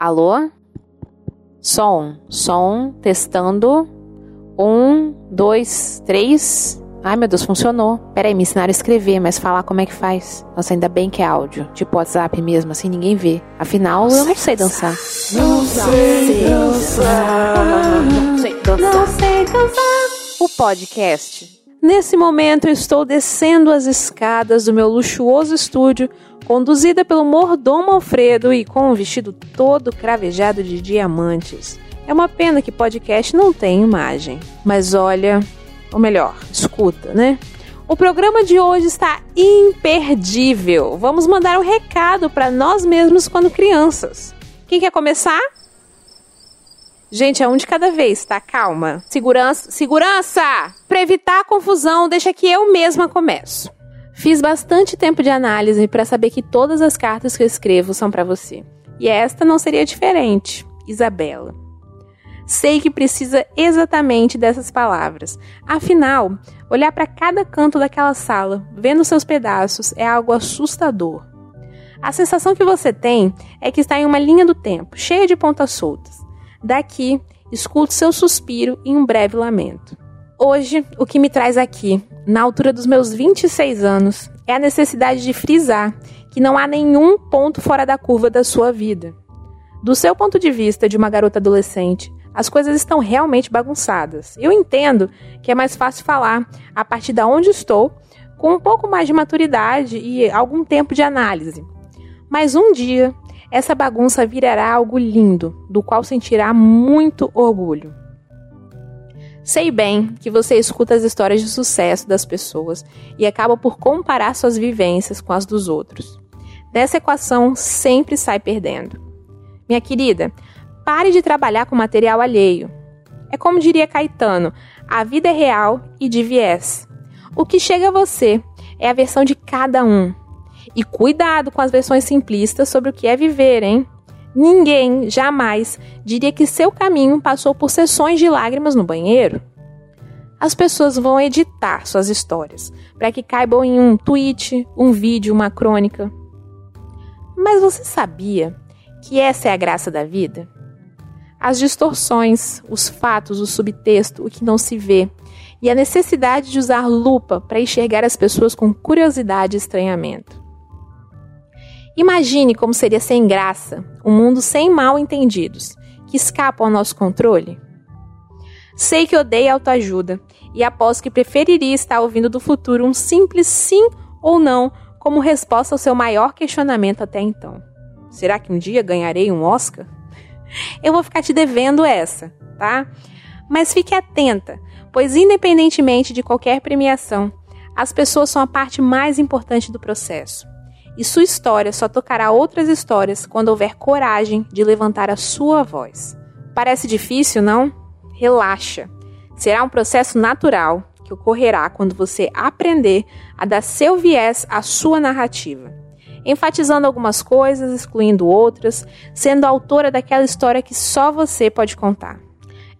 Alô? Som, som, testando. Um, dois, três. Ai meu Deus, funcionou. Peraí, me ensinaram a escrever, mas falar como é que faz. Nossa, ainda bem que é áudio. Tipo WhatsApp mesmo, assim ninguém vê. Afinal, eu não sei dançar. Não sei dançar. Não sei dançar. Não sei dançar. O podcast. Nesse momento, estou descendo as escadas do meu luxuoso estúdio, conduzida pelo mordomo Alfredo e com um vestido todo cravejado de diamantes. É uma pena que podcast não tem imagem. Mas olha, ou melhor, escuta, né? O programa de hoje está imperdível. Vamos mandar um recado para nós mesmos quando crianças. Quem quer começar? Gente, é um de cada vez, tá? Calma. Segurança, segurança! Para evitar a confusão, deixa que eu mesma começo. Fiz bastante tempo de análise para saber que todas as cartas que eu escrevo são para você. E esta não seria diferente. Isabela. Sei que precisa exatamente dessas palavras. Afinal, olhar para cada canto daquela sala, vendo seus pedaços, é algo assustador. A sensação que você tem é que está em uma linha do tempo, cheia de pontas soltas. Daqui, escuto seu suspiro e um breve lamento. Hoje, o que me traz aqui, na altura dos meus 26 anos, é a necessidade de frisar que não há nenhum ponto fora da curva da sua vida. Do seu ponto de vista de uma garota adolescente, as coisas estão realmente bagunçadas. Eu entendo que é mais fácil falar a partir de onde estou, com um pouco mais de maturidade e algum tempo de análise. Mas um dia, essa bagunça virará algo lindo, do qual sentirá muito orgulho. Sei bem que você escuta as histórias de sucesso das pessoas e acaba por comparar suas vivências com as dos outros. Dessa equação sempre sai perdendo. Minha querida, pare de trabalhar com material alheio. É como diria Caetano: a vida é real e de viés. O que chega a você é a versão de cada um. E cuidado com as versões simplistas sobre o que é viver, hein? Ninguém jamais diria que seu caminho passou por sessões de lágrimas no banheiro. As pessoas vão editar suas histórias para que caibam em um tweet, um vídeo, uma crônica. Mas você sabia que essa é a graça da vida? As distorções, os fatos, o subtexto, o que não se vê, e a necessidade de usar lupa para enxergar as pessoas com curiosidade e estranhamento. Imagine como seria sem graça um mundo sem mal entendidos, que escapam ao nosso controle. Sei que odeia autoajuda e aposto que preferiria estar ouvindo do futuro um simples sim ou não como resposta ao seu maior questionamento até então. Será que um dia ganharei um Oscar? Eu vou ficar te devendo essa, tá? Mas fique atenta, pois independentemente de qualquer premiação, as pessoas são a parte mais importante do processo e sua história só tocará outras histórias quando houver coragem de levantar a sua voz. Parece difícil, não? Relaxa. Será um processo natural que ocorrerá quando você aprender a dar seu viés à sua narrativa, enfatizando algumas coisas, excluindo outras, sendo autora daquela história que só você pode contar.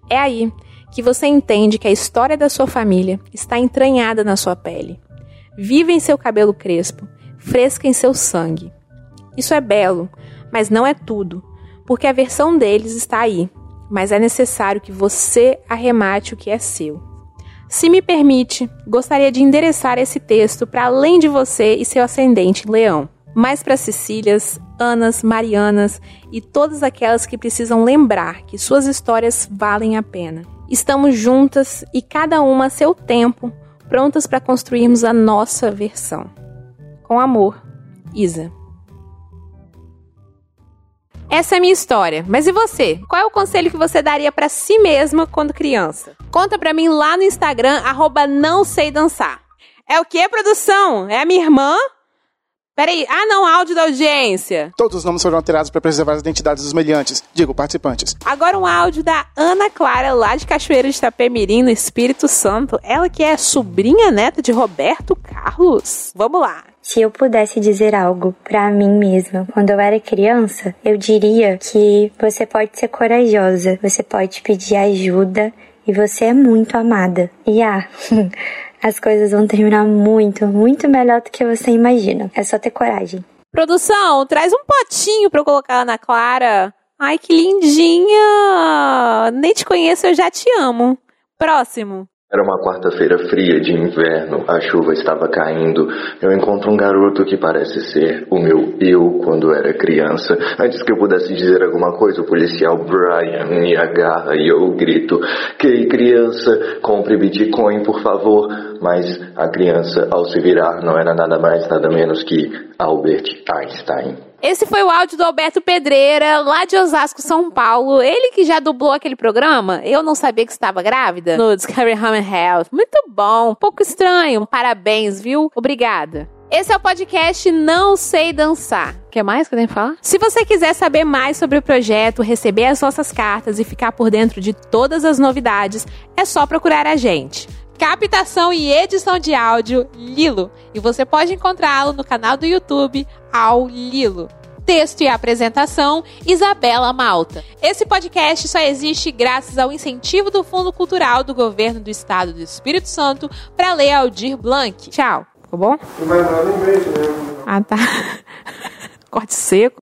É aí que você entende que a história da sua família está entranhada na sua pele. Vive em seu cabelo crespo fresca em seu sangue. Isso é belo, mas não é tudo, porque a versão deles está aí, mas é necessário que você arremate o que é seu. Se me permite, gostaria de endereçar esse texto para além de você e seu ascendente leão, mas para Cecílias, Anas, Marianas e todas aquelas que precisam lembrar que suas histórias valem a pena. Estamos juntas e cada uma a seu tempo, prontas para construirmos a nossa versão. Com amor, Isa. Essa é a minha história. Mas e você? Qual é o conselho que você daria para si mesma quando criança? Conta pra mim lá no Instagram, arroba não sei dançar. É o que, produção? É a minha irmã? Peraí. Ah, não, áudio da audiência. Todos os nomes foram alterados para preservar as identidades dos meliantes. Digo, participantes. Agora um áudio da Ana Clara, lá de Cachoeira de Itapemirim, no Espírito Santo. Ela que é sobrinha neta de Roberto Carlos. Vamos lá. Se eu pudesse dizer algo para mim mesma quando eu era criança, eu diria que você pode ser corajosa, você pode pedir ajuda e você é muito amada. E ah, as coisas vão terminar muito, muito melhor do que você imagina. É só ter coragem. Produção, traz um potinho pra eu colocar na Clara. Ai, que lindinha! Nem te conheço, eu já te amo. Próximo. Era uma quarta-feira fria de inverno, a chuva estava caindo. Eu encontro um garoto que parece ser o meu eu quando era criança. Antes que eu pudesse dizer alguma coisa, o policial Brian me agarra e eu grito: Que criança, compre Bitcoin, por favor. Mas a criança, ao se virar, não era nada mais, nada menos que Albert Einstein. Esse foi o áudio do Alberto Pedreira, lá de Osasco, São Paulo. Ele que já dublou aquele programa. Eu não sabia que estava grávida. No Discovery Home Health. Muito bom. Um pouco estranho. Parabéns, viu? Obrigada. Esse é o podcast Não Sei Dançar. Quer mais que eu tenho que falar? Se você quiser saber mais sobre o projeto, receber as nossas cartas e ficar por dentro de todas as novidades, é só procurar a gente captação e edição de áudio Lilo. E você pode encontrá-lo no canal do YouTube Ao Lilo. Texto e apresentação, Isabela Malta. Esse podcast só existe graças ao incentivo do Fundo Cultural do Governo do Estado do Espírito Santo para ler Aldir Blanc. Tchau. Ficou bom? Mesmo. Ah, tá. Corte seco.